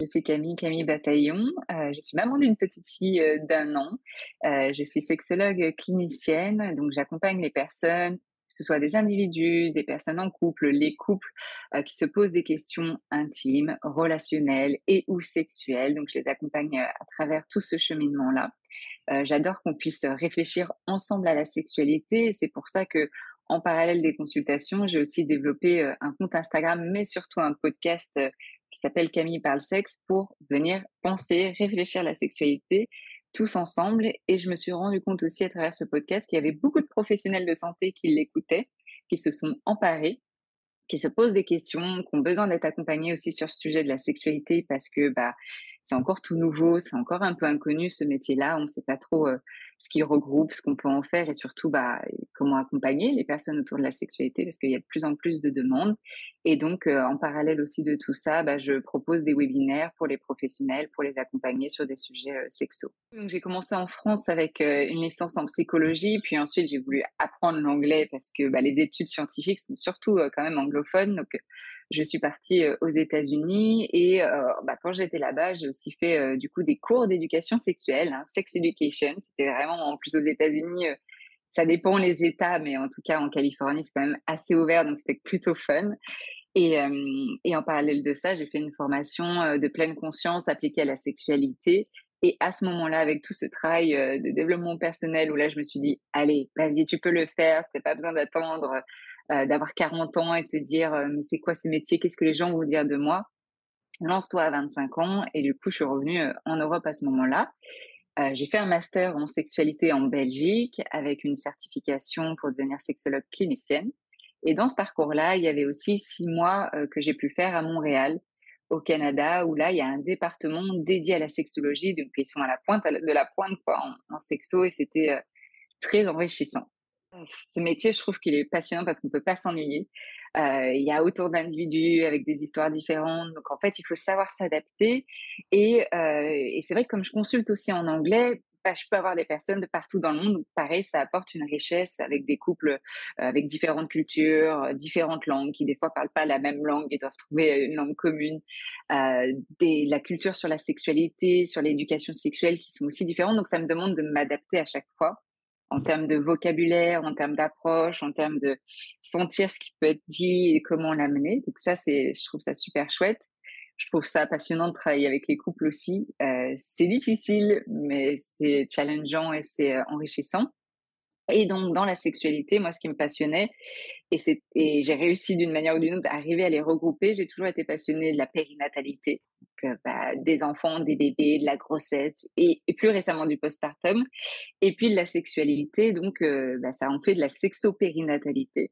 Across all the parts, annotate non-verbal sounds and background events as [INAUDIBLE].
Je suis Camille, Camille Bataillon. Euh, je suis maman d'une petite fille euh, d'un an. Euh, je suis sexologue clinicienne, donc j'accompagne les personnes, que ce soit des individus, des personnes en couple, les couples qui se posent des questions intimes, relationnelles et ou sexuelles. Donc je les accompagne à travers tout ce cheminement-là. J'adore qu'on puisse réfléchir ensemble à la sexualité. C'est pour ça que en parallèle des consultations, j'ai aussi développé un compte Instagram, mais surtout un podcast qui s'appelle Camille parle sexe pour venir penser, réfléchir à la sexualité tous ensemble. Et je me suis rendu compte aussi à travers ce podcast qu'il y avait beaucoup de professionnels de santé qui l'écoutaient, qui se sont emparés, qui se posent des questions, qui ont besoin d'être accompagnés aussi sur ce sujet de la sexualité parce que bah c'est encore tout nouveau, c'est encore un peu inconnu ce métier-là, on ne sait pas trop euh, ce qu'il regroupe, ce qu'on peut en faire et surtout bah, comment accompagner les personnes autour de la sexualité parce qu'il y a de plus en plus de demandes. Et donc, euh, en parallèle aussi de tout ça, bah, je propose des webinaires pour les professionnels pour les accompagner sur des sujets euh. Donc, j'ai commencé en France avec euh, une licence en psychologie, puis ensuite j'ai voulu apprendre l'anglais parce que bah, les études scientifiques sont surtout quand même anglophones. Je suis partie aux États-Unis et bah, quand j'étais là-bas, j'ai aussi fait du coup des cours d'éducation sexuelle, hein, sex education. C'était vraiment en plus aux États-Unis, ça dépend les États, mais en tout cas en Californie, c'est quand même assez ouvert, donc c'était plutôt fun. Et, et, en parallèle de ça, j'ai fait une formation de pleine conscience appliquée à la sexualité. Et à ce moment-là, avec tout ce travail de développement personnel, où là, je me suis dit, allez, vas-y, tu peux le faire, tu n'as pas besoin d'attendre euh, d'avoir 40 ans et te dire euh, mais c'est quoi ce métier, qu'est-ce que les gens vont dire de moi? Lance-toi à 25 ans et du coup je suis revenue euh, en Europe à ce moment-là. j'ai fait un master en sexualité en Belgique avec une certification pour devenir sexologue clinicienne. Et dans ce parcours-là, il y avait aussi six mois que j'ai pu faire à Montréal, au Canada, où là, il y a un département dédié à la sexologie, donc ils sont à la pointe de la pointe quoi, en, en sexo, et c'était très enrichissant. Ce métier, je trouve qu'il est passionnant parce qu'on ne peut pas s'ennuyer. Euh, il y a autour d'individus avec des histoires différentes. Donc, en fait, il faut savoir s'adapter. Et, euh, c'est vrai que comme je consulte aussi en anglais, bah, je peux avoir des personnes de partout dans le monde. pareil, ça apporte une richesse avec des couples euh, avec différentes cultures, différentes langues, qui des fois parlent pas la même langue et doivent trouver une langue commune. la culture sur la sexualité, sur l'éducation sexuelle qui sont aussi différentes. Donc, ça me demande de m'adapter à chaque fois en termes de vocabulaire, en termes d'approche, en termes de sentir ce qui peut être dit et comment l'amener. Donc ça, c'est, je trouve ça super chouette. Je trouve ça passionnant de travailler avec les couples aussi. Euh, c'est difficile, mais c'est challengeant et c'est euh, enrichissant. Et donc, dans la sexualité, moi, ce qui me passionnait, et, j'ai réussi d'une manière ou d'une autre à arriver à les regrouper, j'ai toujours été passionnée de la périnatalité, bah, des enfants, des bébés, de la grossesse, et, plus récemment du postpartum, et puis de la sexualité, donc euh, bah, ça en fait de la sexopérinatalité.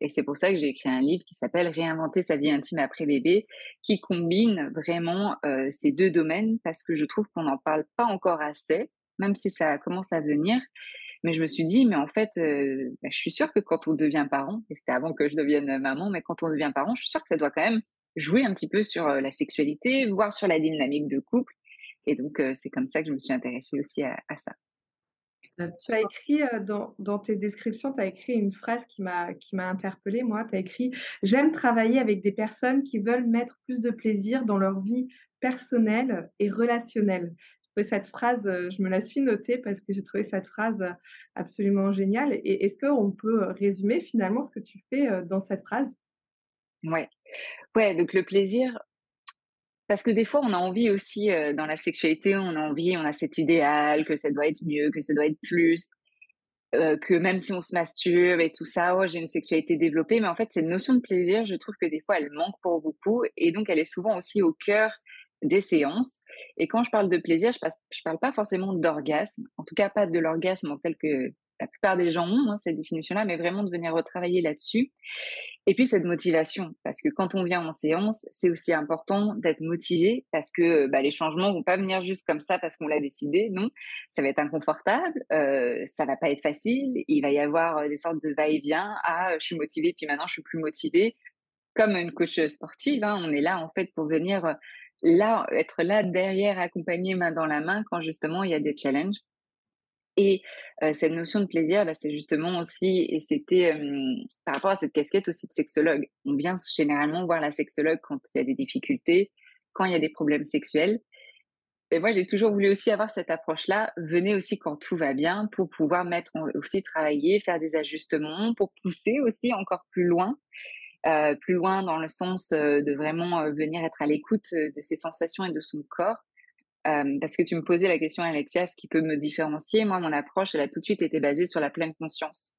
Et c'est pour ça que j'ai écrit un livre qui s'appelle Réinventer sa vie intime après bébé, qui combine vraiment euh, ces deux domaines, parce que je trouve qu'on n'en parle pas encore assez, même si ça commence à venir. Mais je me suis dit, mais en fait, euh, bah, je suis sûre que quand on devient parent, et c'était avant que je devienne maman, mais quand on devient parent, je suis sûre que ça doit quand même jouer un petit peu sur euh, la sexualité, voire sur la dynamique de couple. Et donc, euh, c'est comme ça que je me suis intéressée aussi à, ça. Tu as écrit dans, dans, tes descriptions, tu as écrit une phrase qui m'a interpellée, moi. Tu as écrit J'aime travailler avec des personnes qui veulent mettre plus de plaisir dans leur vie personnelle et relationnelle cette phrase, euh, je me la suis notée parce que j'ai trouvé cette phrase euh, absolument géniale. Et est-ce qu'on peut euh, résumer finalement ce que tu fais dans cette phrase? Ouais. Ouais, donc le plaisir, parce que des fois, on a envie aussi, dans la sexualité, on a envie, on a cet idéal que ça doit être mieux, que ça doit être plus, que même si on se masturbe et tout ça, oh, j'ai une sexualité développée. Mais en fait, cette notion de plaisir, je trouve que des fois, elle manque pour beaucoup. Et donc, elle est souvent aussi au cœur des séances. Et quand je parle de plaisir, je ne parle pas forcément d'orgasme, en tout cas pas de l'orgasme en tel que la plupart des gens ont, hein, cette définition-là, mais vraiment de venir retravailler là-dessus. Et puis cette motivation, parce que quand on vient en séance, c'est aussi important d'être motivé, parce que bah, les changements vont pas venir juste comme ça parce qu'on l'a décidé, non, ça va être inconfortable, euh, ça va pas être facile, il va y avoir euh, des sortes de va-et-vient, ah, je suis motivée, puis maintenant je suis plus motivée, comme une coach sportive, hein, on est là en fait pour venir euh, là, être là derrière, accompagner main dans la main quand justement il y a des challenges. Et cette notion de plaisir, bah, c'est justement aussi, et c'était par rapport à cette casquette aussi de sexologue. On vient généralement voir la sexologue quand il y a des difficultés, quand il y a des problèmes sexuels. Et moi, j'ai toujours voulu aussi avoir cette approche-là. Venez aussi quand tout va bien pour pouvoir mettre aussi travailler, faire des ajustements, pour pousser aussi encore plus loin. plus loin dans le sens de vraiment venir être à l'écoute de ses sensations et de son corps parce que tu me posais la question, Alexia, ce qui peut me différencier. Moi, mon approche, elle a tout de suite été basée sur la pleine conscience.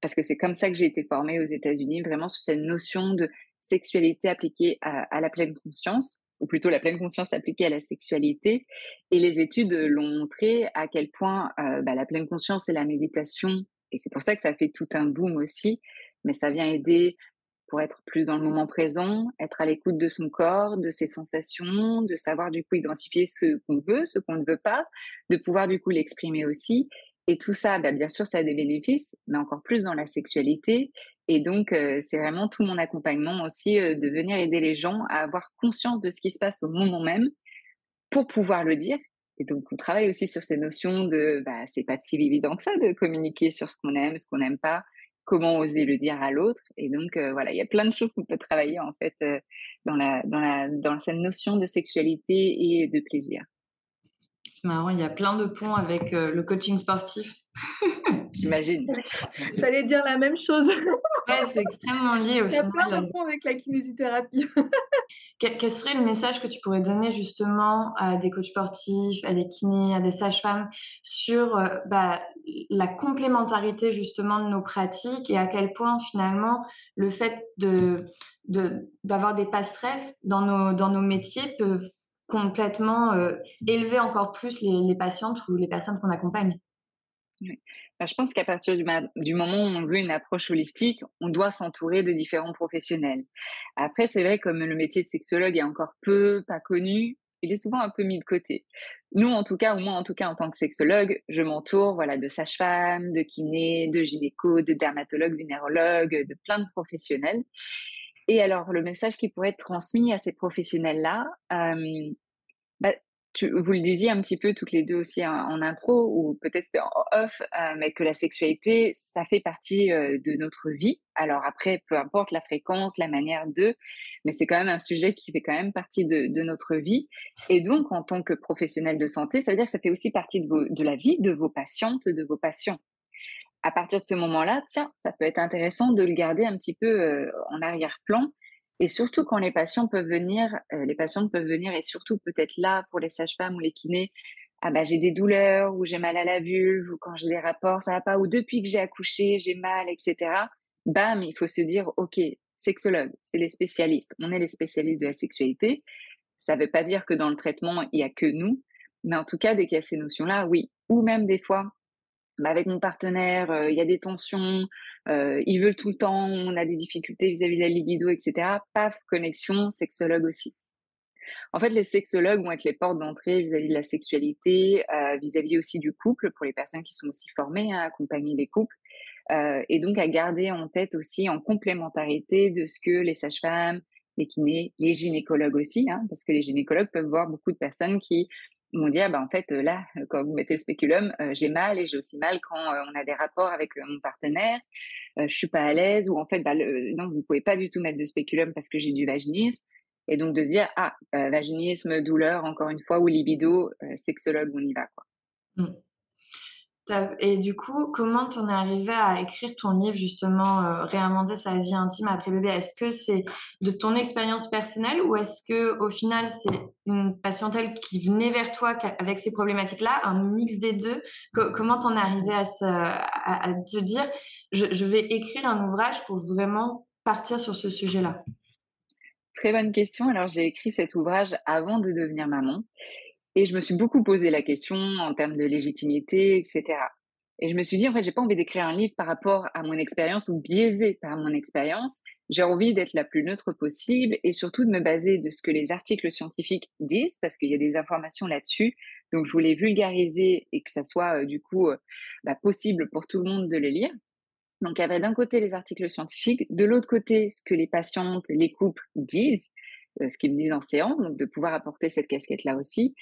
Parce que c'est comme ça que j'ai été formée aux États-Unis, vraiment sur cette notion de sexualité appliquée à, la pleine conscience, ou plutôt la pleine conscience appliquée à la sexualité. Et les études l'ont montré à quel point bah, la pleine conscience et la méditation, et c'est pour ça que ça fait tout un boom aussi, mais ça vient aider pour être plus dans le moment présent, être à l'écoute de son corps, de ses sensations, de savoir du coup identifier ce qu'on veut, ce qu'on ne veut pas, de pouvoir du coup l'exprimer aussi. Et tout ça, bah, bien sûr, ça a des bénéfices, mais encore plus dans la sexualité. Et donc, euh, c'est vraiment tout mon accompagnement aussi euh, de venir aider les gens à avoir conscience de ce qui se passe au moment même pour pouvoir le dire. Et donc, on travaille aussi sur ces notions de, bah, c'est pas si évident que ça de communiquer sur ce qu'on aime, ce qu'on n'aime pas, comment oser le dire à l'autre. Et donc, euh, voilà, il y a plein de choses qu'on peut travailler, en fait, euh, dans, la, dans, la, dans cette notion de sexualité et de plaisir. C'est marrant, il y a plein de ponts avec euh, le coaching sportif. [LAUGHS] J'imagine. J'allais dire la même chose. [LAUGHS] ouais, c'est extrêmement lié au final. Il y a plein de ponts avec la kinésithérapie. [LAUGHS] Quel serait le message que tu pourrais donner justement à des coachs sportifs, à des kinés, à des sages-femmes sur bah, la complémentarité justement de nos pratiques et à quel point finalement le fait de d'avoir des passerelles dans nos, dans nos métiers peuvent complètement euh, élever encore plus les, les, patientes ou les personnes qu'on accompagne? Je pense qu'à partir du, moment où on veut une approche holistique, on doit s'entourer de différents professionnels. Après, c'est vrai, comme le métier de sexologue est encore peu, pas connu, il est souvent un peu mis de côté. Nous, en tout cas, ou moi, en tout cas, en tant que sexologue, je m'entoure voilà, de sages-femmes, de kinés, de gynéco, de dermatologues, vénérologues, de plein de professionnels. Et alors, le message qui pourrait être transmis à ces professionnels-là, euh, bah, vous le disiez un petit peu toutes les deux aussi en, intro, ou peut-être en off, euh, mais que la sexualité, ça fait partie euh, de notre vie. Alors après, peu importe la fréquence, la manière de, mais c'est quand même un sujet qui fait quand même partie de, notre vie. Et donc, en tant que professionnel de santé, ça veut dire que ça fait aussi partie de, de la vie de vos patientes, de vos patients. À partir de ce moment-là, tiens, ça peut être intéressant de le garder un petit peu euh, en arrière-plan et surtout quand les patients peuvent venir, euh, les patientes peuvent venir et surtout peut-être là pour les sages-femmes ou les kinés, ah bah j'ai des douleurs ou j'ai mal à la vulve ou quand j'ai des rapports ça va pas ou depuis que j'ai accouché j'ai mal etc. Bam, il faut se dire ok sexologue, c'est les spécialistes, on est les spécialistes de la sexualité. Ça veut pas dire que dans le traitement il y a que nous, mais en tout cas dès qu'il y a ces notions là, oui. Ou même des fois bah, avec mon partenaire, euh, il y a des tensions, euh, ils veulent tout le temps, on a des difficultés vis-à-vis de la libido, etc. Paf, connexion, sexologue aussi. En fait, les sexologues vont être les portes d'entrée vis-à-vis de la sexualité, euh, vis-à-vis aussi du couple, pour les personnes qui sont aussi formées à accompagner les couples, euh, et donc à garder en tête aussi en complémentarité de ce que les sages-femmes, les kinés, les gynécologues aussi, hein, parce que les gynécologues peuvent voir beaucoup de personnes qui m'ont dit ah, bah en fait là quand vous mettez le spéculum j'ai mal et j'ai aussi mal quand on a des rapports avec mon partenaire. Je suis pas à l'aise ou en fait bah, non vous pouvez pas du tout mettre de spéculum parce que j'ai du vaginisme. Et donc de se dire ah vaginisme douleur encore une fois ou libido sexologue on y va quoi. Mmh. Et du coup, comment t'en es arrivé à écrire ton livre justement, euh, réinventer sa vie intime après bébé? Est-ce que c'est de ton expérience personnelle ou est-ce que au final c'est une patientèle qui venait vers toi avec ces problématiques-là, un mix des deux? Comment t'en es arrivé à, à, te dire je, je vais écrire un ouvrage pour vraiment partir sur ce sujet-là? Très bonne question. Alors j'ai écrit cet ouvrage avant de devenir maman et je me suis beaucoup posé la question en termes de légitimité, etc. Et je me suis dit, en fait, j'ai pas envie d'écrire un livre par rapport à mon expérience ou biaisé par mon expérience. J'ai envie d'être la plus neutre possible et surtout de me baser de ce que les articles scientifiques disent parce qu'il y a des informations là-dessus. Donc, je voulais vulgariser et que ça soit euh, du coup euh, bah, possible pour tout le monde de les lire. Donc, il y avait d'un côté les articles scientifiques, de l'autre côté ce que les patientes, les couples disent. Euh, ce qu'ils me disent en séance, donc de pouvoir apporter cette casquette-là aussi.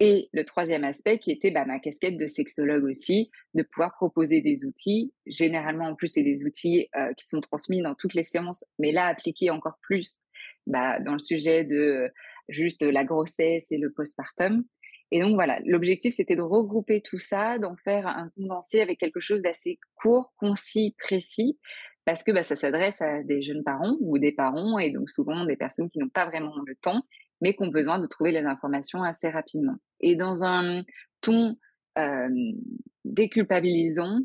Et le troisième aspect qui était bah, ma casquette de sexologue aussi, de pouvoir proposer des outils. Généralement, en plus, c'est des outils euh, qui sont transmis dans toutes les séances, mais là, appliqués encore plus bah, dans le sujet de euh, juste la grossesse et le postpartum. Et donc voilà, l'objectif c'était de regrouper tout ça, d'en faire un condensé avec quelque chose d'assez court, concis, précis, parce que bah, ça s'adresse à des jeunes parents ou des parents et donc souvent des personnes qui n'ont pas vraiment le temps, mais qui ont besoin de trouver les informations assez rapidement. Et dans un ton déculpabilisant,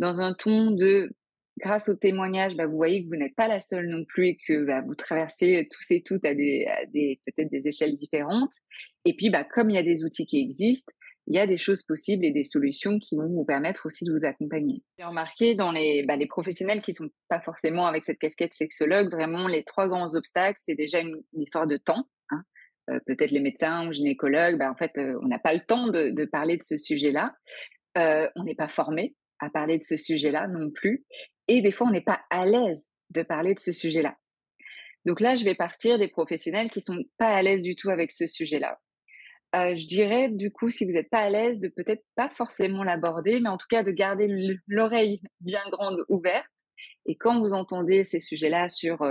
dans un ton de grâce au témoignage, bah, vous voyez que vous n'êtes pas la seule non plus et que bah, vous traversez tous et toutes à des, des peut-être des échelles différentes. Et puis, comme il y a des outils qui existent, il y a des choses possibles et des solutions qui vont vous permettre aussi de vous accompagner. J'ai remarqué dans les, bah, professionnels qui sont pas forcément avec cette casquette sexologue, vraiment les trois grands obstacles, c'est déjà une, histoire de temps. Hein. Euh, peut-être les médecins ou gynécologues, bah, en fait, euh, on n'a pas le temps de, parler de ce sujet-là. Euh, on n'est pas formé à parler de ce sujet-là non plus. Et des fois, on n'est pas à l'aise de parler de ce sujet-là. Donc là, je vais partir des professionnels qui sont pas à l'aise du tout avec ce sujet-là. Euh, je dirais, du coup, si vous n'êtes pas à l'aise, de peut-être pas forcément l'aborder, mais en tout cas de garder l'oreille bien grande ouverte. Et quand vous entendez ces sujets-là sur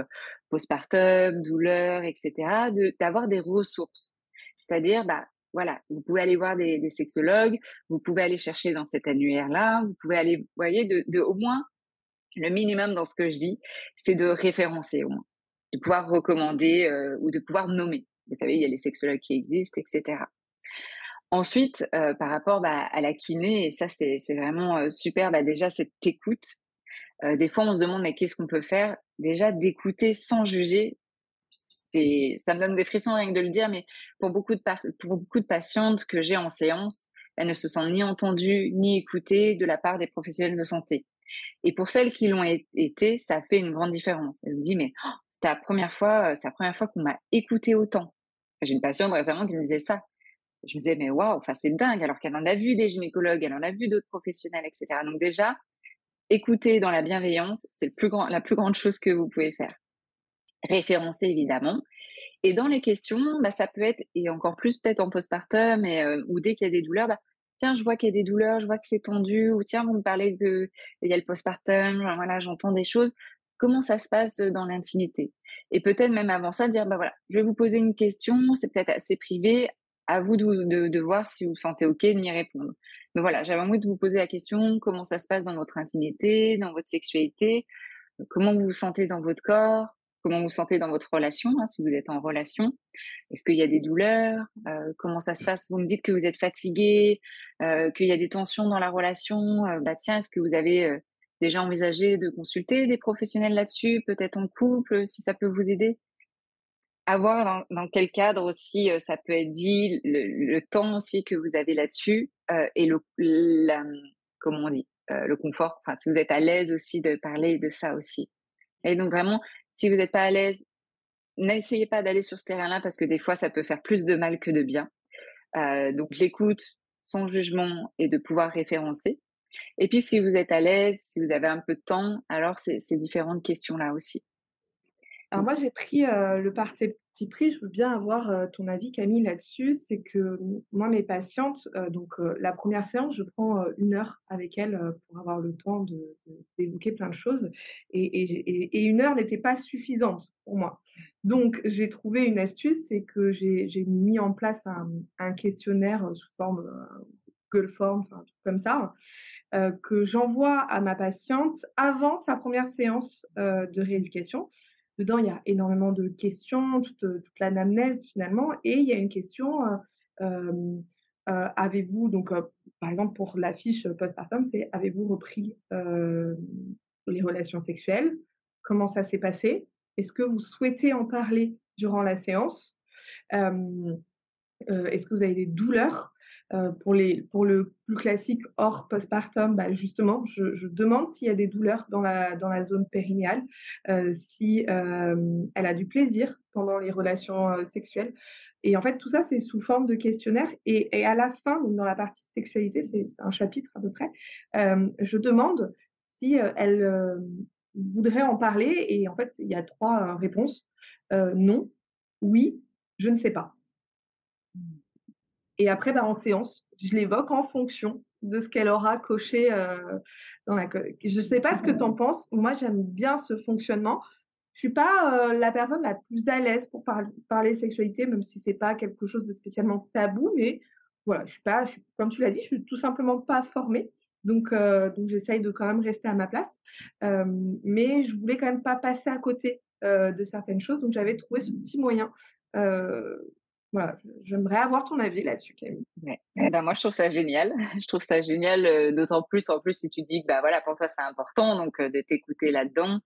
postpartum, douleur, etc., d'avoir des ressources. C'est-à-dire, bah, voilà, vous pouvez aller voir des, des, sexologues, vous pouvez aller chercher dans cet annuaire-là, vous pouvez aller, vous voyez, de, de, au moins, le minimum dans ce que je dis, c'est de référencer au moins, de pouvoir recommander euh, ou de pouvoir nommer. Vous savez, il y a les sexologues qui existent, etc. Ensuite, euh, par rapport bah, à la kiné, et ça c'est vraiment euh, super, bah, déjà cette écoute. Euh, des fois, on se demande mais qu'est-ce qu'on peut faire? Déjà d'écouter sans juger, ça me donne des frissons rien que de le dire, mais pour beaucoup de, pour patientes que j'ai en séance, elles ne se sentent ni entendues ni écoutées de la part des professionnels de santé. Et pour celles qui l'ont été, ça fait une grande différence. Elles me disent mais oh, c'était la première fois, c'est la première fois qu'on m'a écouté autant. J'ai une patiente récemment qui me disait ça. Je me disais, mais waouh, enfin, c'est dingue, alors qu'elle en a vu des gynécologues, elle en a vu d'autres professionnels, etc. Donc, déjà, écouter dans la bienveillance, c'est la plus grande chose que vous pouvez faire. Référencer, évidemment. Et dans les questions, bah, ça peut être, et encore plus peut-être en postpartum, euh, ou dès qu'il y a des douleurs, bah, tiens, je vois qu'il y a des douleurs, je vois que c'est tendu, ou tiens, vous me parlez de, il y a le postpartum, voilà, j'entends des choses. Comment ça se passe dans l'intimité et peut-être même avant ça, dire, bah voilà, je vais vous poser une question, c'est peut-être assez privé, à vous de, voir si vous vous sentez OK de m'y répondre. Mais voilà, j'avais envie de vous poser la question, comment ça se passe dans votre intimité, dans votre sexualité, comment vous vous sentez dans votre corps, comment vous vous sentez dans votre relation, hein, si vous êtes en relation. Est-ce qu'il y a des douleurs Comment ça se passe? Vous me dites que vous êtes fatigué, qu'il y a des tensions dans la relation. Bah tiens, est-ce que vous avez déjà envisagé de consulter des professionnels là-dessus, peut-être en couple, si ça peut vous aider? À voir dans, quel cadre aussi euh, ça peut être dit, le, temps aussi que vous avez là-dessus euh, et le, la, comment on dit, euh, le confort. Enfin, si vous êtes à l'aise aussi de parler de ça aussi. Et donc vraiment, si vous n'êtes pas à l'aise, n'essayez pas d'aller sur ce terrain-là parce que des fois, ça peut faire plus de mal que de bien. donc l'écoute sans jugement et de pouvoir référencer. Et puis, si vous êtes à l'aise, si vous avez un peu de temps, alors ces différentes questions-là aussi. Alors moi, j'ai pris le parti pris. Je veux bien avoir ton avis, Camille, là-dessus. C'est que moi, mes patientes, donc la première séance, je prends une heure avec elles pour avoir le temps d'évoquer plein de choses. Et, une heure n'était pas suffisante pour moi. Donc, j'ai trouvé une astuce, c'est que j'ai mis en place un, questionnaire sous forme Google Form, enfin, un comme ça, que j'envoie à ma patiente avant sa première séance de rééducation. Dedans, il y a énormément de questions, toute, toute l'anamnèse finalement, et il y a une question avez-vous, donc par exemple pour la fiche postpartum, c'est avez-vous repris les relations sexuelles? Comment ça s'est passé? Est-ce que vous souhaitez en parler durant la séance? Est-ce que vous avez des douleurs pour, les, pour le plus classique hors postpartum, bah justement, je, demande s'il y a des douleurs dans la, zone périnéale, si elle a du plaisir pendant les relations sexuelles. Et en fait, tout ça, c'est sous forme de questionnaire. Et, et à la fin, dans la partie sexualité, c'est un chapitre à peu près, je demande si elle voudrait en parler. Et en fait, il y a trois réponses. non, oui, je ne sais pas. Et après, bah, en séance, je l'évoque en fonction de ce qu'elle aura coché dans la. Je ne sais pas ce que tu en penses. Moi, j'aime bien ce fonctionnement. Je suis pas la personne la plus à l'aise pour parler sexualité, même si c'est pas quelque chose de spécialement tabou. Mais voilà, je suis pas, comme tu l'as dit, je suis tout simplement pas formée. Donc, donc j'essaye de quand même rester à ma place. mais je voulais quand même pas passer à côté de certaines choses. Donc, j'avais trouvé ce petit moyen voilà, j'aimerais avoir ton avis là-dessus, Camille. Eh ben moi, je trouve ça génial. [LAUGHS] Je trouve ça génial, euh, d'autant plus, en plus, si tu dis que bah, voilà, pour toi, c'est important donc euh, de t'écouter là-dedans.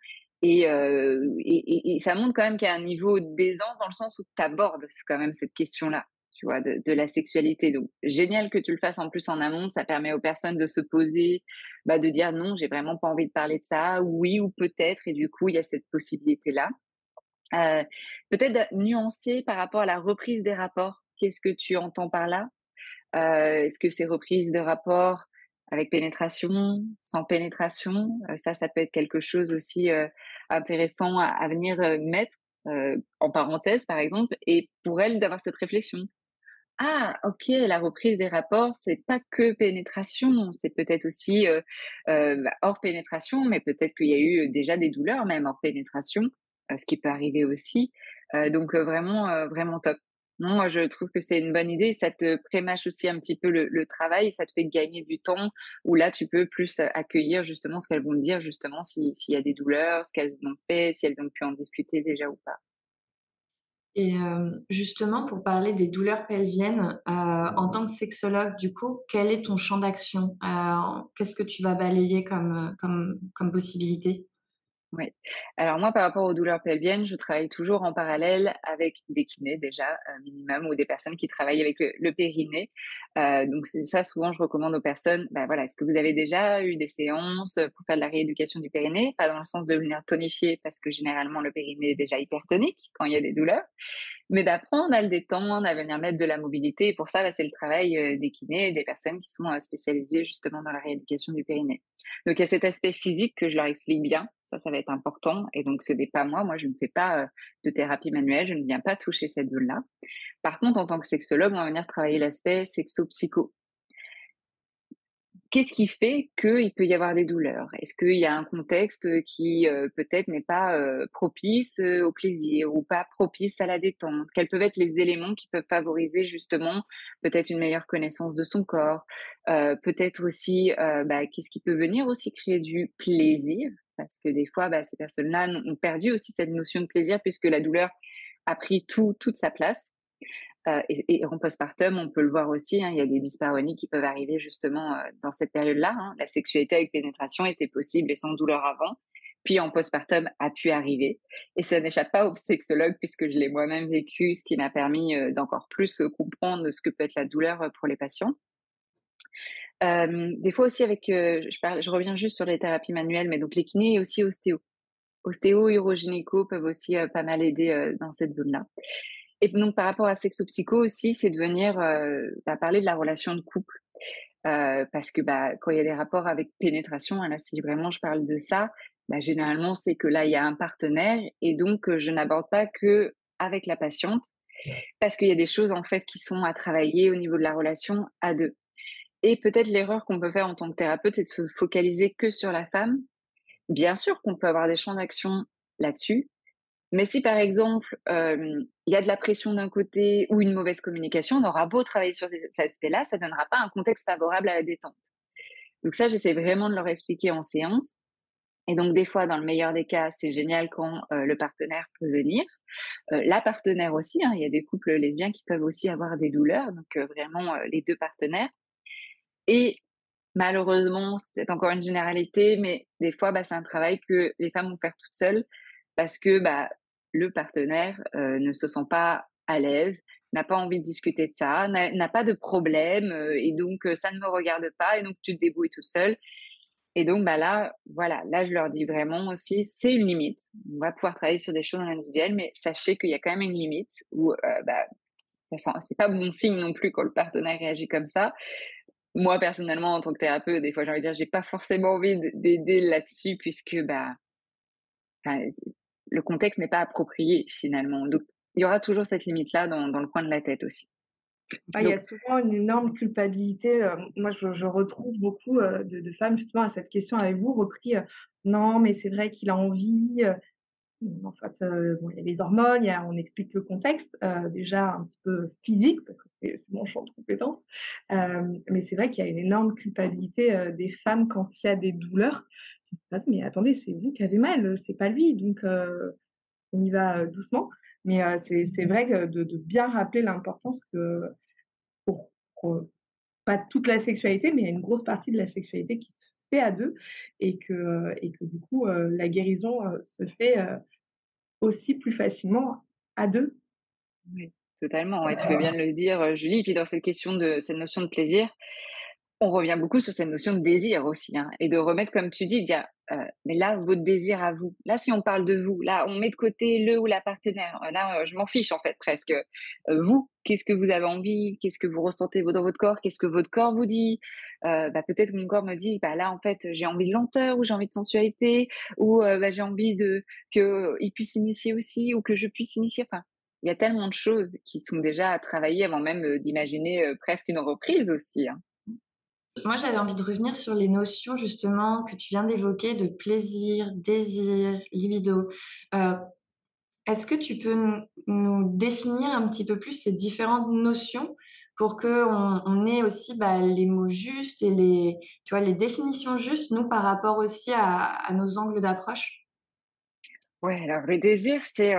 Et, euh, et, et, ça montre quand même qu'il y a un niveau d'aisance dans le sens où tu abordes quand même cette question-là, tu vois, de, de, la sexualité. Donc, génial que tu le fasses en plus en amont. Ça permet aux personnes de se poser, bah, de dire non, j'ai vraiment pas envie de parler de ça, oui ou peut-être. Et du coup, il y a cette possibilité-là. Euh, peut-être nuancer par rapport à la reprise des rapports. Qu'est-ce que tu entends par là? Euh, Est-ce que c'est reprise de rapports avec pénétration, sans pénétration? Euh, Ça, ça peut être quelque chose aussi intéressant à, venir mettre en parenthèse, par exemple, et pour elle d'avoir cette réflexion. Ah, ok, la reprise des rapports, c'est pas que pénétration, c'est peut-être aussi bah, hors pénétration, mais peut-être qu'il y a eu déjà des douleurs même hors pénétration ce qui peut arriver aussi. donc vraiment, vraiment top. Moi, je trouve que c'est une bonne idée. Ça te prémâche aussi un petit peu le, travail et ça te fait gagner du temps où là, tu peux plus accueillir justement ce qu'elles vont te dire, justement, s'il y a des douleurs, ce qu'elles ont fait, si elles ont pu en discuter déjà ou pas. Et justement, pour parler des douleurs pelviennes, en tant que sexologue, du coup, quel est ton champ d'action? Qu'est-ce que tu vas balayer comme, comme, comme possibilité? Oui. Alors moi, par rapport aux douleurs pelviennes, je travaille toujours en parallèle avec des kinés déjà, un minimum, ou des personnes qui travaillent avec le, périnée. Euh, donc c'est ça, souvent, je recommande aux personnes, ben voilà, est-ce que vous avez déjà eu des séances pour faire de la rééducation du périnée? Pas dans le sens de venir tonifier, parce que généralement, le périnée est déjà hypertonique quand il y a des douleurs, mais d'apprendre à le détendre, à venir mettre de la mobilité. Et pour ça, bah, c'est le travail euh, des kinés, des personnes qui sont euh, spécialisées justement dans la rééducation du périnée. Donc, il y a cet aspect physique que je leur explique bien. Ça, ça va être important. Et donc, ce n'est pas moi. Moi, je ne fais pas euh, de thérapie manuelle. Je ne viens pas toucher cette zone-là. Par contre, en tant que sexologue, on va venir travailler l'aspect sexo-psycho qu'est-ce qui fait qu'il peut y avoir des douleurs? Est-ce qu'il y a un contexte qui euh, peut-être n'est pas euh, propice euh, au plaisir ou pas propice à la détente? Quels peuvent être les éléments qui peuvent favoriser justement peut-être une meilleure connaissance de son corps? Peut-être aussi, bah, qu'est-ce qui peut venir aussi créer du plaisir? Parce que des fois, bah, ces personnes-là ont perdu aussi cette notion de plaisir puisque la douleur a pris tout, toute sa place. Euh, et, en postpartum, on peut le voir aussi, hein, il y a des dyspareunies qui peuvent arriver justement euh, dans cette période-là. Hein. La sexualité avec pénétration était possible et sans douleur avant, puis en postpartum a pu arriver. Et ça n'échappe pas aux sexologues puisque je l'ai moi-même vécu, ce qui m'a permis euh, d'encore plus comprendre ce que peut être la douleur pour les patients. des fois aussi avec, je, reviens juste sur les thérapies manuelles, mais donc les kinés et aussi ostéo. Ostéo, urogynéco peuvent aussi pas mal aider dans cette zone-là. Et donc, par rapport à sexo-psycho aussi, c'est de venir euh, bah, parler de la relation de couple. Euh, parce que bah, quand il y a des rapports avec pénétration, hein, là, si vraiment je parle de ça, bah, généralement, c'est que là, il y a un partenaire et donc euh, je n'aborde pas que avec la patiente parce qu'il y a des choses en fait qui sont à travailler au niveau de la relation à deux. Et peut-être l'erreur qu'on peut faire en tant que thérapeute, c'est de se focaliser que sur la femme. Bien sûr qu'on peut avoir des champs d'action là-dessus, Mais si par exemple, il y a de la pression d'un côté ou une mauvaise communication, on aura beau travailler sur ces, aspects-là, ça ne donnera pas un contexte favorable à la détente. Donc ça, j'essaie vraiment de leur expliquer en séance. Et donc des fois, dans le meilleur des cas, c'est génial quand le partenaire peut venir. la partenaire aussi, hein, il y a des couples lesbiens qui peuvent aussi avoir des douleurs, donc vraiment les deux partenaires. Et malheureusement, c'est encore une généralité, mais des fois, bah, c'est un travail que les femmes vont faire toutes seules parce que bah, le partenaire ne se sent pas à l'aise, n'a pas envie de discuter de ça, n'a pas de problème, et donc ça ne me regarde pas, et donc tu te débrouilles tout seul. Et donc bah là, voilà, là je leur dis vraiment aussi, c'est une limite. On va pouvoir travailler sur des choses individuelles, mais sachez qu'il y a quand même une limite où bah, ça c'est pas bon signe non plus quand le partenaire réagit comme ça. Moi personnellement, en tant que thérapeute, des fois j'ai envie de dire, j'ai pas forcément envie d'aider là-dessus puisque bah le contexte n'est pas approprié finalement. Donc, il y aura toujours cette limite-là dans, le coin de la tête aussi. il y a souvent une énorme culpabilité. Euh, moi, je, retrouve beaucoup euh, de, femmes justement à cette question avec vous, repris euh, non, mais c'est vrai qu'il a envie. en fait, il y a les hormones, on explique le contexte, déjà un petit peu physique, parce que c'est mon champ de compétences. mais c'est vrai qu'il y a une énorme culpabilité des femmes quand il y a des douleurs mais attendez, c'est vous qui avez mal, c'est pas lui, donc on y va doucement. Mais c'est vrai que de, bien rappeler l'importance que pour, pas toute la sexualité, mais il y a une grosse partie de la sexualité qui se fait à deux et que, et que du coup, la guérison se fait aussi plus facilement à deux. Oui, totalement. tu peux bien le dire, Julie. Et puis dans cette question de cette notion de plaisir, on revient beaucoup sur cette notion de désir aussi, hein, et de remettre, comme tu dis, dire, euh, mais là, votre désir à vous. Là, si on parle de vous, là, on met de côté le ou la partenaire. Euh, là, euh, je m'en fiche en fait presque. vous, qu'est-ce que vous avez envie? Qu'est-ce que vous ressentez dans votre corps? Qu'est-ce que votre corps vous dit? Bah, Peut-être que mon corps me dit, bah là, en fait, j'ai envie de lenteur, ou j'ai envie de sensualité, ou bah, j'ai envie de qu'il puisse s'initier aussi, ou que je puisse initier. Enfin, il y a tellement de choses qui sont déjà à travailler avant même d'imaginer presque une reprise aussi. Hein. Moi, j'avais envie de revenir sur les notions justement que tu viens d'évoquer de plaisir, désir, libido. Euh, est-ce que tu peux nous définir un petit peu plus ces différentes notions pour qu'on on ait aussi bah, les mots justes et les, tu vois, les définitions justes, nous, par rapport aussi à nos angles d'approche? Ouais, alors le désir, c'est,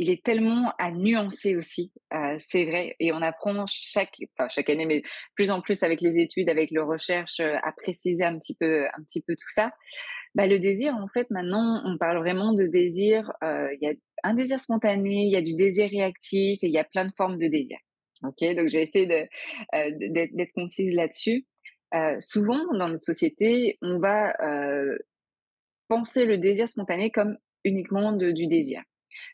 il est tellement à nuancer aussi, c'est vrai, et on apprend chaque, enfin chaque année, mais plus en plus avec les études, avec les recherches, à préciser un petit peu, un petit peu tout ça. Bah, le désir, en fait, maintenant, on parle vraiment de désir. Il y a un désir spontané, il y a du désir réactif, et il y a plein de formes de désir. Ok, donc j'ai essayé de, d'être, concise là-dessus. souvent, dans notre société, on va penser le désir spontané comme uniquement du désir.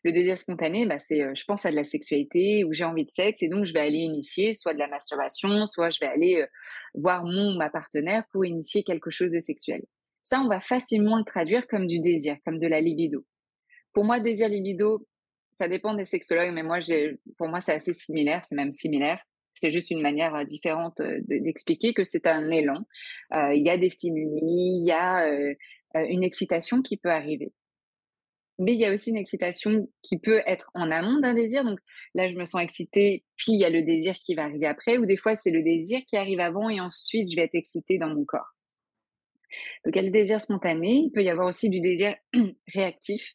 Le désir spontané, bah, c'est je pense à de la sexualité où j'ai envie de sexe et donc je vais aller initier soit de la masturbation, soit je vais aller voir mon ma partenaire pour initier quelque chose de sexuel. Ça, on va facilement le traduire comme du désir, comme de la libido. Pour moi, désir libido, ça dépend des sexologues, mais moi, pour moi, c'est assez similaire, c'est même similaire. C'est juste une manière différente d'expliquer que c'est un élan. Il y a des stimuli, il y a une excitation qui peut arriver mais il y a aussi une excitation qui peut être en amont d'un désir. Donc là, je me sens excitée, puis il y a le désir qui va arriver après, ou des fois, c'est le désir qui arrive avant et ensuite, je vais être excitée dans mon corps. Donc il y a le désir spontané, il peut y avoir aussi du désir [CLEARS THROAT] réactif.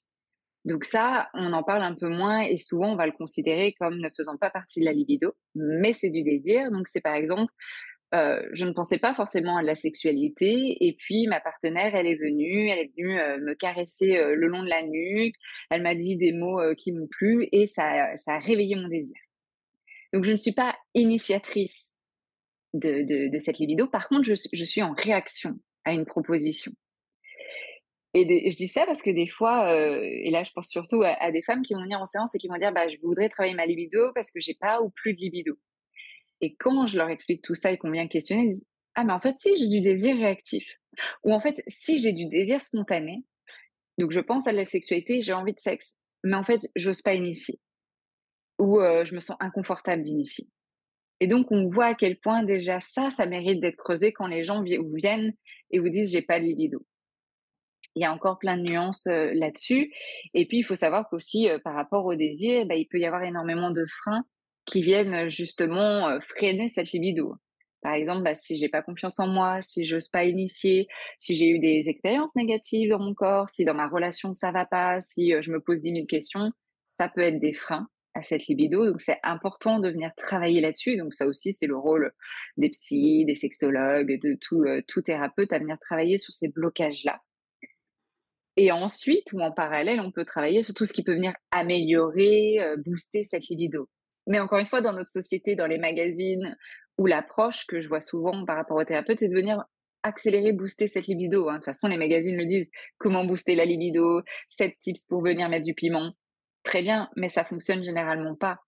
Donc ça, on en parle un peu moins et souvent on va le considérer comme ne faisant pas partie de la libido, mais c'est du désir. Donc c'est par exemple euh, je ne pensais pas forcément à la sexualité. Et puis, ma partenaire, elle est venue, elle est venue euh, me caresser euh, le long de la nuque. Elle m'a dit des mots qui m'ont plu et ça, ça a réveillé mon désir. Donc, je ne suis pas initiatrice de, cette libido. Par contre, je, suis en réaction à une proposition. Et je dis ça parce que des fois, et là, je pense surtout à, à, des femmes qui vont venir en séance et qui vont dire, bah, je voudrais travailler ma libido parce que j'ai pas ou plus de libido. Et quand je leur explique tout ça et qu'on vient questionner, ils disent Ah, mais en fait, si j'ai du désir réactif. Ou en fait, si j'ai du désir spontané, donc je pense à la sexualité, j'ai envie de sexe, mais en fait, j'ose pas initier. Ou euh, je me sens inconfortable d'initier. Et donc, on voit à quel point déjà ça, ça mérite d'être creusé quand les gens viennent et vous disent j'ai pas de libido. il y a encore plein de nuances là-dessus. Et puis, il faut savoir qu'aussi, par rapport au désir, bah, il peut y avoir énormément de freins qui viennent justement freiner cette libido. Par exemple, bah, si j'ai pas confiance en moi, si j'ose pas initier, si j'ai eu des expériences négatives dans mon corps, si dans ma relation ça va pas, si je me pose dix mille questions, ça peut être des freins à cette libido. Donc, c'est important de venir travailler là-dessus. Donc, ça aussi, c'est le rôle des psys, des sexologues, de tout, tout thérapeute à venir travailler sur ces blocages-là. Et ensuite, ou en parallèle, on peut travailler sur tout ce qui peut venir améliorer, booster cette libido. Mais encore une fois, dans notre société, dans les magazines, ou l'approche que je vois souvent par rapport aux thérapeutes, c'est de venir accélérer, booster cette libido. Hein. De toute façon, les magazines le disent. Comment booster la libido? 7 tips pour venir mettre du piment. Très bien, mais ça fonctionne généralement pas.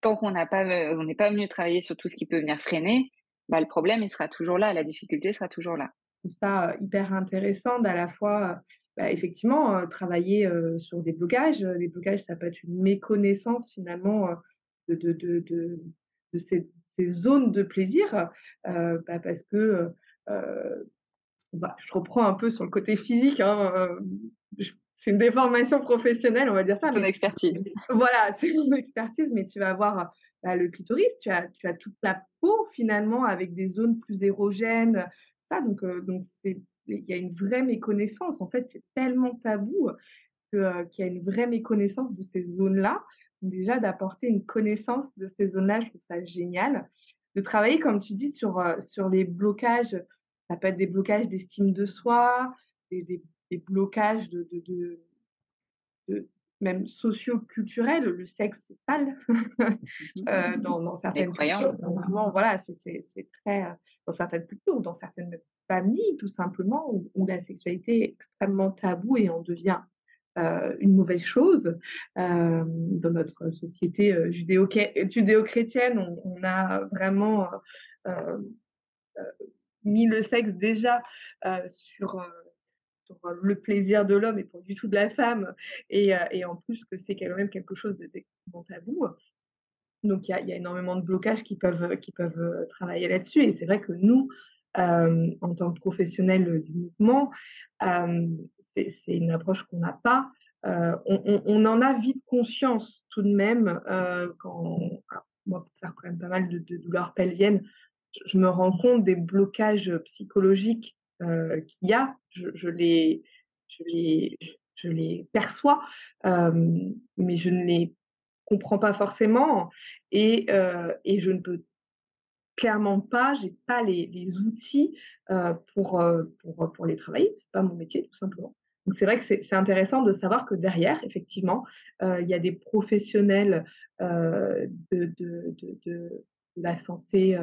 Tant qu'on n'a pas, on n'est pas venu travailler sur tout ce qui peut venir freiner, bah, le problème, il sera toujours là, la difficulté sera toujours là. Ça, hyper intéressant d'à la fois, bah, effectivement, travailler sur des blocages. Les blocages, ça peut être une méconnaissance finalement de, de, de, de, de ces, ces, zones de plaisir, bah, parce que bah, je reprends un peu sur le côté physique. Hein, c'est une déformation professionnelle, on va dire ça. C'est une expertise. [LAUGHS] Voilà, c'est une expertise, mais tu vas avoir bah, le clitoris, tu as, tu as toute la peau finalement avec des zones plus érogènes, ça. Donc, donc il y a une vraie méconnaissance. En fait, c'est tellement tabou qu'il y a une vraie méconnaissance de ces zones-là. Déjà, d'apporter une connaissance de ces zones-là, je trouve ça génial. De travailler, comme tu dis, sur, sur les blocages. Ça peut être des blocages d'estime de soi, des, des des blocages de, de, de, même socio-culturels, le sexe c'est sale [LAUGHS] euh, dans, dans, certaines croyances. voilà, c'est très euh, dans certaines cultures, dans certaines familles tout simplement où, la sexualité est extrêmement taboue et on devient euh, une mauvaise chose. dans notre société judéo-chrétienne, on, a vraiment mis le sexe déjà sur le plaisir de l'homme et pour du tout de la femme, et, euh, en plus que c'est quand même quelque chose d'extrêmement tabou. Donc il y a, énormément de blocages qui peuvent, euh, travailler là-dessus. Et c'est vrai que nous, euh, en tant que professionnels du mouvement, c'est une approche qu'on n'a pas. On, on, en a vite conscience tout de même quand, moi, pour faire quand même pas mal de, douleurs pelviennes, je me rends compte des blocages psychologiques euh, qu'il y a, je, les, je, les, je les perçois, euh, mais je ne les comprends pas forcément et, euh, et je ne peux clairement pas, j'ai pas les, les outils euh, pour, euh, pour, pour les travailler, c'est pas mon métier tout simplement. Donc c'est vrai que c'est intéressant de savoir que derrière, effectivement, euh, il y a des professionnels de, de, la santé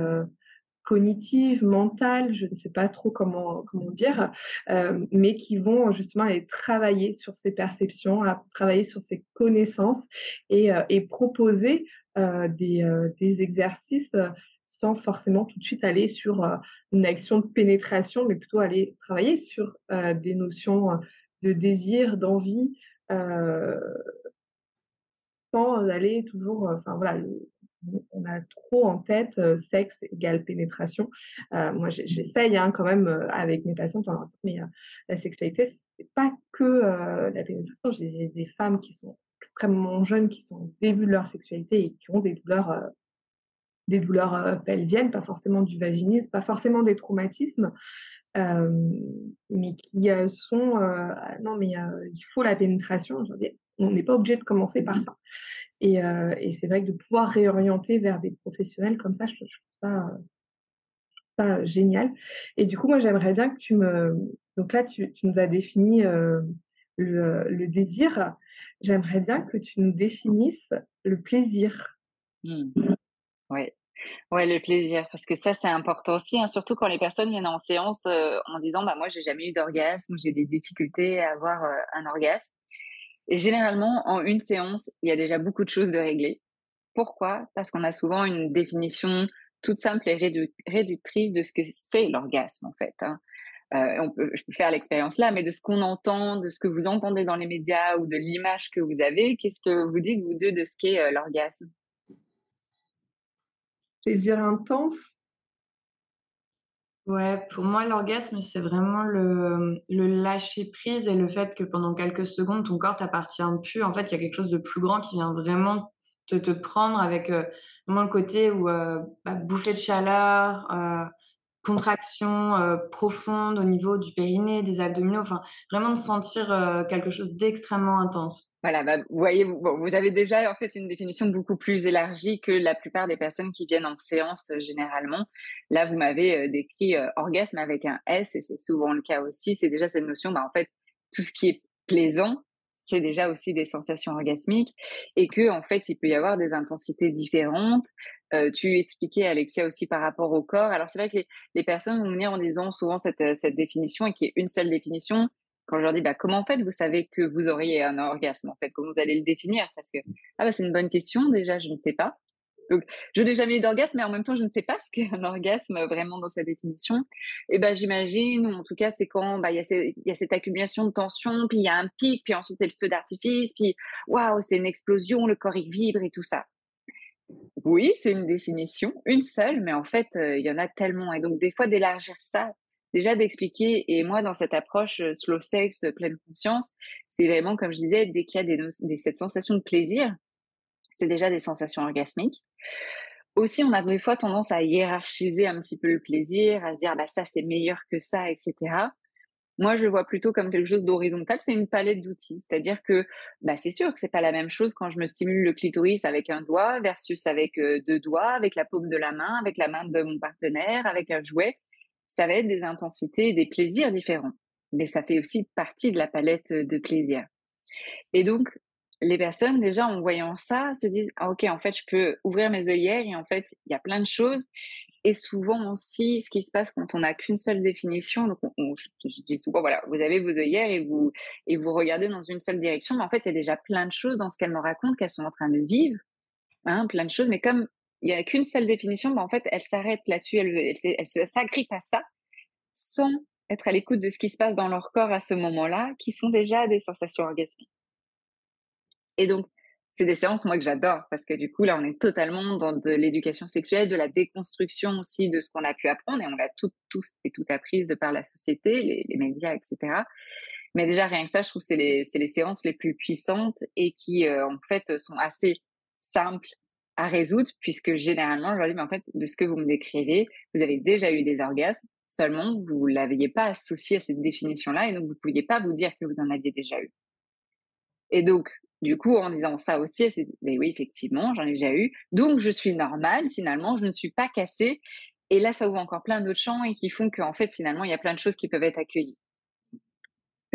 cognitives, mentales, je ne sais pas trop comment, dire, euh, mais qui vont justement aller travailler sur ces perceptions, travailler sur ces connaissances et, euh, proposer euh, euh, des, exercices sans forcément tout de suite aller sur une action de pénétration, mais plutôt aller travailler sur des notions de désir, d'envie, sans aller toujours, enfin voilà, on a trop en tête sexe égale pénétration. moi, j'essaye hein, quand même avec mes patientes, mais la sexualité, c'est pas que la pénétration. J'ai des femmes qui sont extrêmement jeunes, qui sont au début de leur sexualité et qui ont des douleurs, des douleurs pelviennes, pas forcément du vaginisme, pas forcément des traumatismes. mais qui sont ah non mais il faut la pénétration. On n'est pas obligé de commencer par ça. Et, euh, et c'est vrai que de pouvoir réorienter vers des professionnels comme ça, je, trouve ça, génial. Et du coup, moi, j'aimerais bien que tu me... Donc là, tu, nous as défini euh, le, le, désir. J'aimerais bien que tu nous définisses le plaisir. Mmh. Oui. Ouais, le plaisir, parce que ça, c'est important aussi, hein, surtout quand les personnes viennent en séance en disant, bah, moi, j'ai jamais eu d'orgasme, j'ai des difficultés à avoir un orgasme. Et généralement, en une séance, il y a déjà beaucoup de choses de régler. Pourquoi? Parce qu'on a souvent une définition toute simple et réductrice de ce que c'est l'orgasme, en fait. Hein. On peut, je peux faire l'expérience là, mais de ce qu'on entend, de ce que vous entendez dans les médias ou de l'image que vous avez, qu'est-ce que vous dites, vous deux, de ce qu'est l'orgasme? Plaisir intense, Ouais, pour moi, l'orgasme, c'est vraiment le, le lâcher prise et le fait que pendant quelques secondes, ton corps t'appartient plus. En fait, il y a quelque chose de plus grand qui vient vraiment te, te prendre avec euh, le côté où euh, bah, bouffée de chaleur, euh, contraction euh, profonde au niveau du périnée, des abdominaux, enfin vraiment de sentir quelque chose d'extrêmement intense. Voilà, bah, vous voyez, vous, avez déjà en fait une définition beaucoup plus élargie que la plupart des personnes qui viennent en séance euh, généralement. Là, vous m'avez euh, décrit euh, orgasme avec un S et c'est souvent le cas aussi. C'est déjà cette notion, bah, en fait, tout ce qui est plaisant, c'est déjà aussi des sensations orgasmiques et que en fait, il peut y avoir des intensités différentes. Tu expliquais, Alexia, aussi par rapport au corps. Alors, c'est vrai que les, les, personnes vont venir en disant souvent cette, cette définition et qui est une seule définition quand je leur dis bah, comment en fait vous savez que vous auriez un orgasme en fait comment vous allez le définir? Parce que ah bah c'est une bonne question déjà je ne sais pas. Donc je n'ai jamais eu d'orgasme mais en même temps je ne sais pas ce qu'est un [LAUGHS] orgasme vraiment dans sa définition. Et ben j'imagine ou en tout cas c'est quand bah il y, a cette accumulation de tension puis il y a un pic puis ensuite c'est le feu d'artifice puis waouh c'est une explosion le corps il vibre et tout ça. Oui, c'est une définition, une seule, mais en fait, euh, il y en a tellement. Et donc, des fois, d'élargir ça, déjà d'expliquer, et moi dans cette approche euh, slow sex, euh, pleine conscience, c'est vraiment, comme je disais, dès qu'il y a cette sensation de plaisir, c'est déjà des sensations orgasmiques. Aussi, on a des fois tendance à hiérarchiser un petit peu le plaisir, à se dire, bah ça c'est meilleur que ça, etc. Moi, je le vois plutôt comme quelque chose d'horizontal. C'est une palette d'outils. C'est-à-dire que, bah, c'est sûr que c'est pas la même chose quand je me stimule le clitoris avec un doigt versus avec euh, deux doigts, avec la paume de la main, avec la main de mon partenaire, avec un jouet ça va être des intensités et des plaisirs différents. Mais ça fait aussi partie de la palette de plaisirs. Et donc, les personnes, déjà, en voyant ça, se disent ah, Ok, en fait, je peux ouvrir mes œillères et en fait, il y a plein de choses. Et souvent aussi, ce qui se passe quand on n'a qu'une seule définition, donc on, je, dis souvent voilà, vous avez vos œillères et vous, et vous regardez dans une seule direction, mais en fait, il y a déjà plein de choses dans ce qu'elles me racontent qu'elles sont en train de vivre, hein, plein de choses. Mais comme il n'y a qu'une seule définition, mais en fait, elle s'arrête là-dessus, elle, elle, s'agrippe à ça, sans être à l'écoute de ce qui se passe dans leur corps à ce moment-là, qui sont déjà des sensations orgasmiques. Et donc, c'est des séances, moi, que j'adore, parce que du coup, là, on est totalement dans de l'éducation sexuelle, de la déconstruction aussi de ce qu'on a pu apprendre, et on l'a tout, tous et tout appris de par la société, les, médias, etc. Mais déjà, rien que ça, je trouve que c'est les, les, séances les plus puissantes et qui, euh, en fait, sont assez simples à résoudre, puisque généralement, je leur dis, mais en fait, de ce que vous me décrivez, vous avez déjà eu des orgasmes, seulement vous ne l'aviez pas associé à cette définition-là, et donc vous ne pouviez pas vous dire que vous en aviez déjà eu. Et donc, du coup, en disant ça aussi, elle s'est dit, mais oui, effectivement, j'en ai déjà eu, donc je suis normale, finalement, je ne suis pas cassée, et là, ça ouvre encore plein d'autres champs et qui font qu'en fait, finalement, il y a plein de choses qui peuvent être accueillies.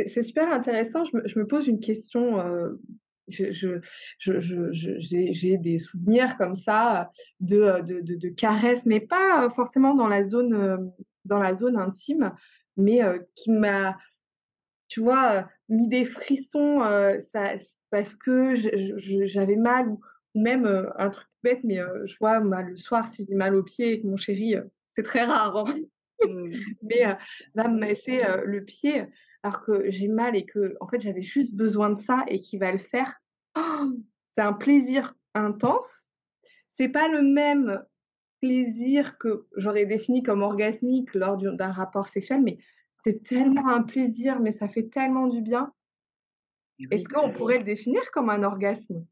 C'est super intéressant. Je me, pose une question euh, j'ai je, je, je, des souvenirs comme ça de, de, de, de, caresses, mais pas forcément dans la zone, dans la zone intime, mais qui m'a, tu vois, mis des frissons ça, parce que j'avais mal ou, même un truc bête, mais je vois le soir si j'ai mal aux pieds avec mon chéri, c'est très rare, hein. mmh. [LAUGHS] mais va me masser le pied alors que j'ai mal et que en fait j'avais juste besoin de ça et qu'il va le faire, oh, c'est un plaisir intense. C'est pas le même plaisir que j'aurais défini comme orgasmique lors d'un rapport sexuel, mais c'est tellement un plaisir, mais ça fait tellement du bien. Est-ce qu'on pourrait le définir comme un orgasme?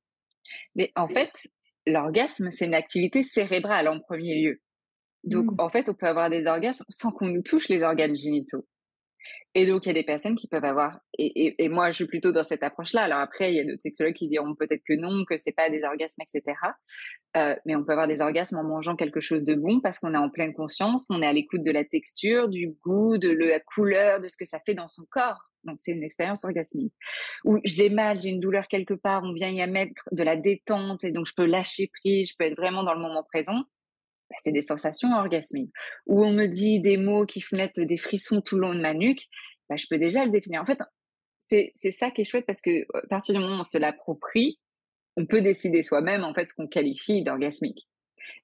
Mais en fait, l'orgasme, c'est une activité cérébrale en premier lieu. Donc, mmh. en fait, on peut avoir des orgasmes sans qu'on nous touche les organes génitaux. Et donc, il y a des personnes qui peuvent avoir, et, et, moi, je suis plutôt dans cette approche-là. Alors après, il y a d'autres sexologues qui diront peut-être que non, que c'est pas des orgasmes, etc. Euh, mais on peut avoir des orgasmes en mangeant quelque chose de bon parce qu'on est en pleine conscience, on est à l'écoute de la texture, du goût, de la couleur, de ce que ça fait dans son corps. Donc, c'est une expérience orgasmique. Ou j'ai mal, j'ai une douleur quelque part, on vient y mettre de la détente et donc je peux lâcher prise, je peux être vraiment dans le moment présent. Bah, c'est des sensations orgasmiques. Ou on me dit des mots qui mettent des frissons tout le long de ma nuque, bah, je peux déjà le définir. En fait, c'est ça qui est chouette parce que à partir du moment où on se l'approprie, on peut décider soi-même en fait ce qu'on qualifie d'orgasmique.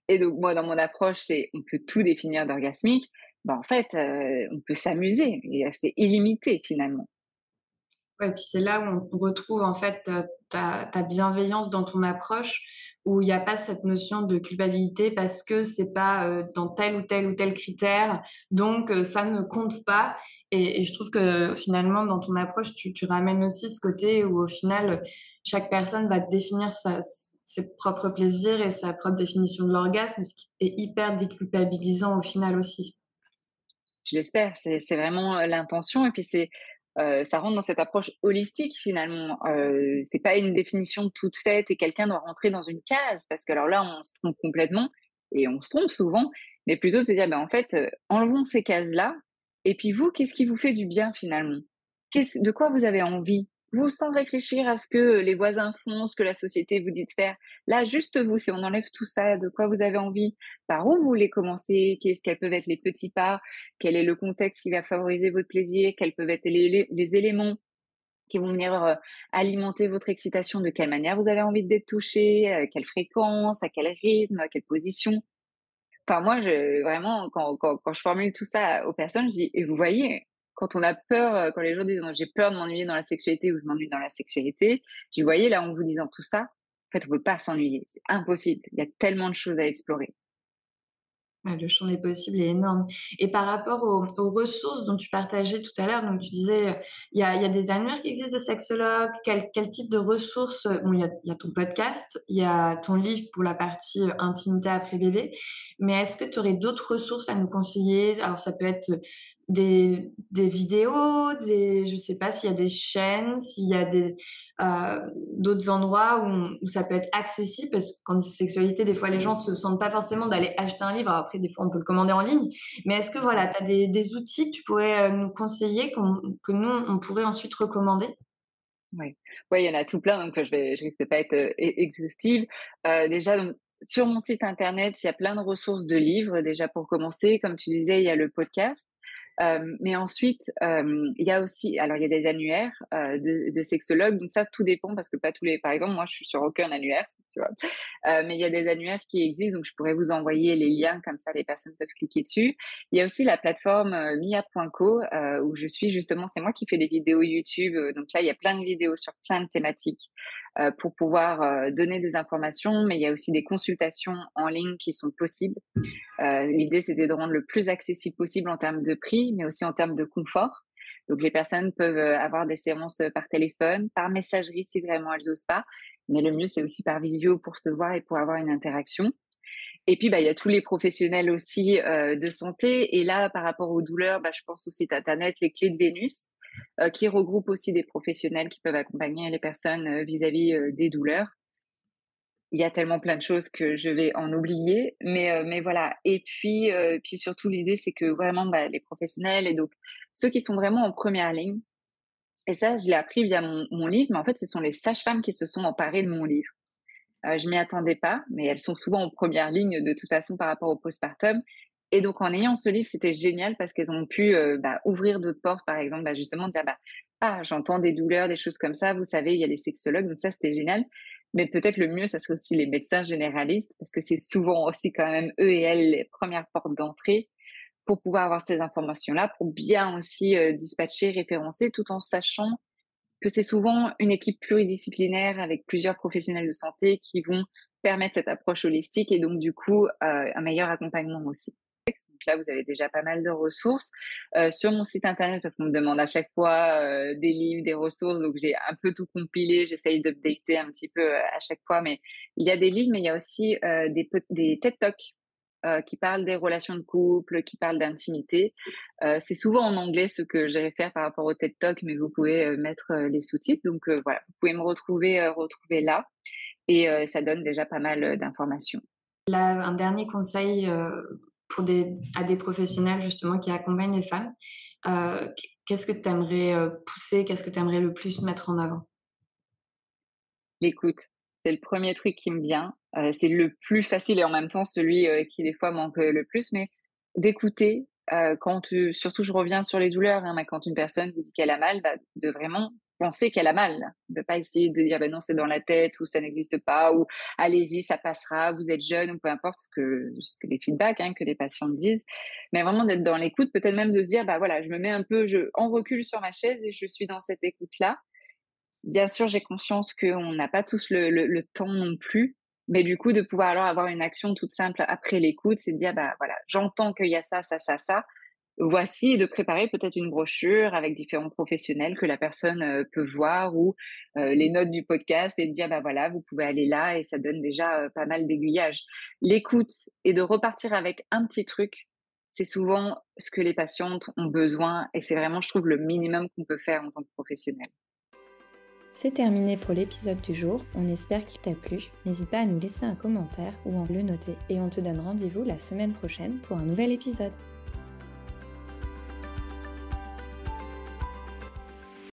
Et donc moi, dans mon approche, c'est on peut tout définir d'orgasmique. Bah, en fait, euh, on peut s'amuser et c'est illimité finalement. Ouais, puis c'est là où on retrouve en fait ta, ta, bienveillance dans ton approche où il n'y a pas cette notion de culpabilité parce que c'est pas euh, dans tel ou tel ou tel critère, donc euh, ça ne compte pas. Et, je trouve que finalement, dans ton approche, tu, ramènes aussi ce côté où au final, chaque personne va définir ses propres plaisirs et sa propre définition de l'orgasme, ce qui est hyper déculpabilisant au final aussi. Je l'espère, c'est vraiment euh, l'intention. Et puis c'est euh, ça rentre dans cette approche holistique finalement. Euh, c'est pas une définition toute faite et quelqu'un doit rentrer dans une case parce que alors là on se trompe complètement et on se trompe souvent, mais plutôt se dire ben en fait euh, enlevons ces cases là et puis vous qu'est-ce qui vous fait du bien finalement? De quoi vous avez envie? Vous sans réfléchir à ce que les voisins font, ce que la société vous dit de faire. Là, juste vous, si on enlève tout ça, de quoi vous avez envie, par où vous voulez commencer, quels peuvent être les petits pas, quel est le contexte qui va favoriser votre plaisir, quels peuvent être les, éléments qui vont venir euh, alimenter votre excitation, de quelle manière vous avez envie d'être touché, à quelle fréquence, à quel rythme, à quelle position. Enfin, moi, vraiment, quand je formule tout ça aux personnes, je dis, et vous voyez, quand on a peur, euh, quand les gens disent j'ai peur de m'ennuyer dans la sexualité ou je m'ennuie dans la sexualité, j'y voyais là en vous disant tout ça, en fait, on peut pas s'ennuyer. C'est impossible. Il y a tellement de choses à explorer. Le champ des possibles est énorme. Et par rapport aux, ressources dont tu partageais tout à l'heure, donc tu disais, il y a, des annuaires qui existent de sexologues, quel, type de ressources Bon, il y, a, y a ton podcast, il y a ton livre pour la partie euh, intimité après bébé, mais est-ce que tu aurais d'autres ressources à nous conseiller? Alors, ça peut être des, des vidéos, des, je sais pas s'il y a des chaînes, s'il y a des euh, d'autres endroits où, ça peut être accessible parce que quand on dit sexualité, des fois les gens se sentent pas forcément d'aller acheter un livre. après, des fois on peut le commander en ligne. Mais est-ce que voilà, tu as des, des, outils que tu pourrais euh, nous conseiller que nous on pourrait ensuite recommander? Oui, ouais, il y en a tout plein, donc je vais, je risque de pas être euh, exhaustive. Euh, déjà, donc, sur mon site internet, il y a plein de ressources de livres. Déjà pour commencer, comme tu disais, il y a le podcast mais ensuite, il y a aussi, alors il y a des annuaires de, de, sexologues, donc ça tout dépend parce que pas tous les, par exemple, moi je suis sur aucun annuaire, vois, mais il y a des annuaires qui existent, donc je pourrais vous envoyer les liens comme ça, les personnes peuvent cliquer dessus. Il y a aussi la plateforme mia.co où je suis justement, c'est moi qui fais des vidéos YouTube, donc là il y a plein de vidéos sur plein de thématiques. Euh, pour pouvoir euh, donner des informations, mais il y a aussi des consultations en ligne qui sont possibles. Euh, l'idée, c'était de rendre le plus accessible possible en termes de prix, mais aussi en termes de confort. Donc, les personnes peuvent avoir des séances par téléphone, par messagerie si vraiment elles osent pas. Mais le mieux, c'est aussi par visio pour se voir et pour avoir une interaction. Et puis, bah, il y a tous les professionnels aussi de santé. Et là, par rapport aux douleurs, bah, je pense au site internet Les Clés de Vénus, euh, qui regroupe aussi des professionnels qui peuvent accompagner les personnes euh, vis-à-vis euh, des douleurs. Il y a tellement plein de choses que je vais en oublier, mais, mais voilà. Et puis, puis surtout, l'idée, c'est que vraiment, bah, les professionnels et donc ceux qui sont vraiment en première ligne, et ça, je l'ai appris via mon, mon, livre, mais en fait, ce sont les sages-femmes qui se sont emparées de mon livre. Euh, je m'y attendais pas, mais elles sont souvent en première ligne de toute façon par rapport au postpartum. Et donc, en ayant ce livre, c'était génial parce qu'elles ont pu euh, bah, ouvrir d'autres portes, par exemple, bah, justement, dire bah, Ah, j'entends des douleurs, des choses comme ça. Vous savez, il y a les sexologues, donc ça, c'était génial. Mais peut-être le mieux, ça serait aussi les médecins généralistes parce que c'est souvent aussi quand même eux et elles les premières portes d'entrée pour pouvoir avoir ces informations-là, pour bien aussi euh, dispatcher, référencer, tout en sachant que c'est souvent une équipe pluridisciplinaire avec plusieurs professionnels de santé qui vont permettre cette approche holistique et donc du coup euh, un meilleur accompagnement aussi. Donc là, vous avez déjà pas mal de ressources. Euh, sur mon site internet, parce qu'on me demande à chaque fois euh, des livres, des ressources, donc j'ai un peu tout compilé, j'essaye d'updater un petit peu à chaque fois, mais il y a des livres, mais il y a aussi des TED Talks qui parlent des relations de couple, qui parlent d'intimité. c'est souvent en anglais ce que j'allais faire par rapport au TED Talk, mais vous pouvez mettre les sous-titres. Donc voilà, vous pouvez me retrouver, retrouver là, et ça donne déjà pas mal d'informations. Là, un dernier conseil pour des, à des professionnels justement qui accompagnent les femmes. Euh, qu'est-ce que tu aimerais euh, pousser Qu'est-ce que tu aimerais le plus mettre en avant? L'écoute. C'est le premier truc qui me vient. Euh, c'est le plus facile et en même temps celui qui des fois manque le plus, mais d'écouter. quand tu, surtout, je reviens sur les douleurs. Hein, quand une personne dit qu'elle a mal, bah, de vraiment penser qu'elle a mal, de pas essayer de dire ben non c'est dans la tête ou ça n'existe pas ou allez-y ça passera, vous êtes jeune ou peu importe ce que ce que les feedbacks hein, que les patients disent, mais vraiment d'être dans l'écoute, peut-être même de se dire bah voilà je me mets un peu je en recul sur ma chaise et je suis dans cette écoute là. Bien sûr j'ai conscience qu'on n'a pas tous le, temps non plus, Mais du coup, de pouvoir alors avoir une action toute simple après l'écoute, c'est de dire, bah voilà, j'entends qu'il y a ça, ça, ça, ça. Voici, de préparer peut-être une brochure avec différents professionnels que la personne euh, peut voir ou euh, les notes du podcast et de dire, bah voilà, vous pouvez aller là et ça donne déjà euh, pas mal d'aiguillage. L'écoute et de repartir avec un petit truc, c'est souvent ce que les patientes ont besoin et c'est vraiment, je trouve, le minimum qu'on peut faire en tant que professionnel. C'est terminé pour l'épisode du jour, on espère qu'il t'a plu. N'hésite pas à nous laisser un commentaire ou à le noter et on te donne rendez-vous la semaine prochaine pour un nouvel épisode.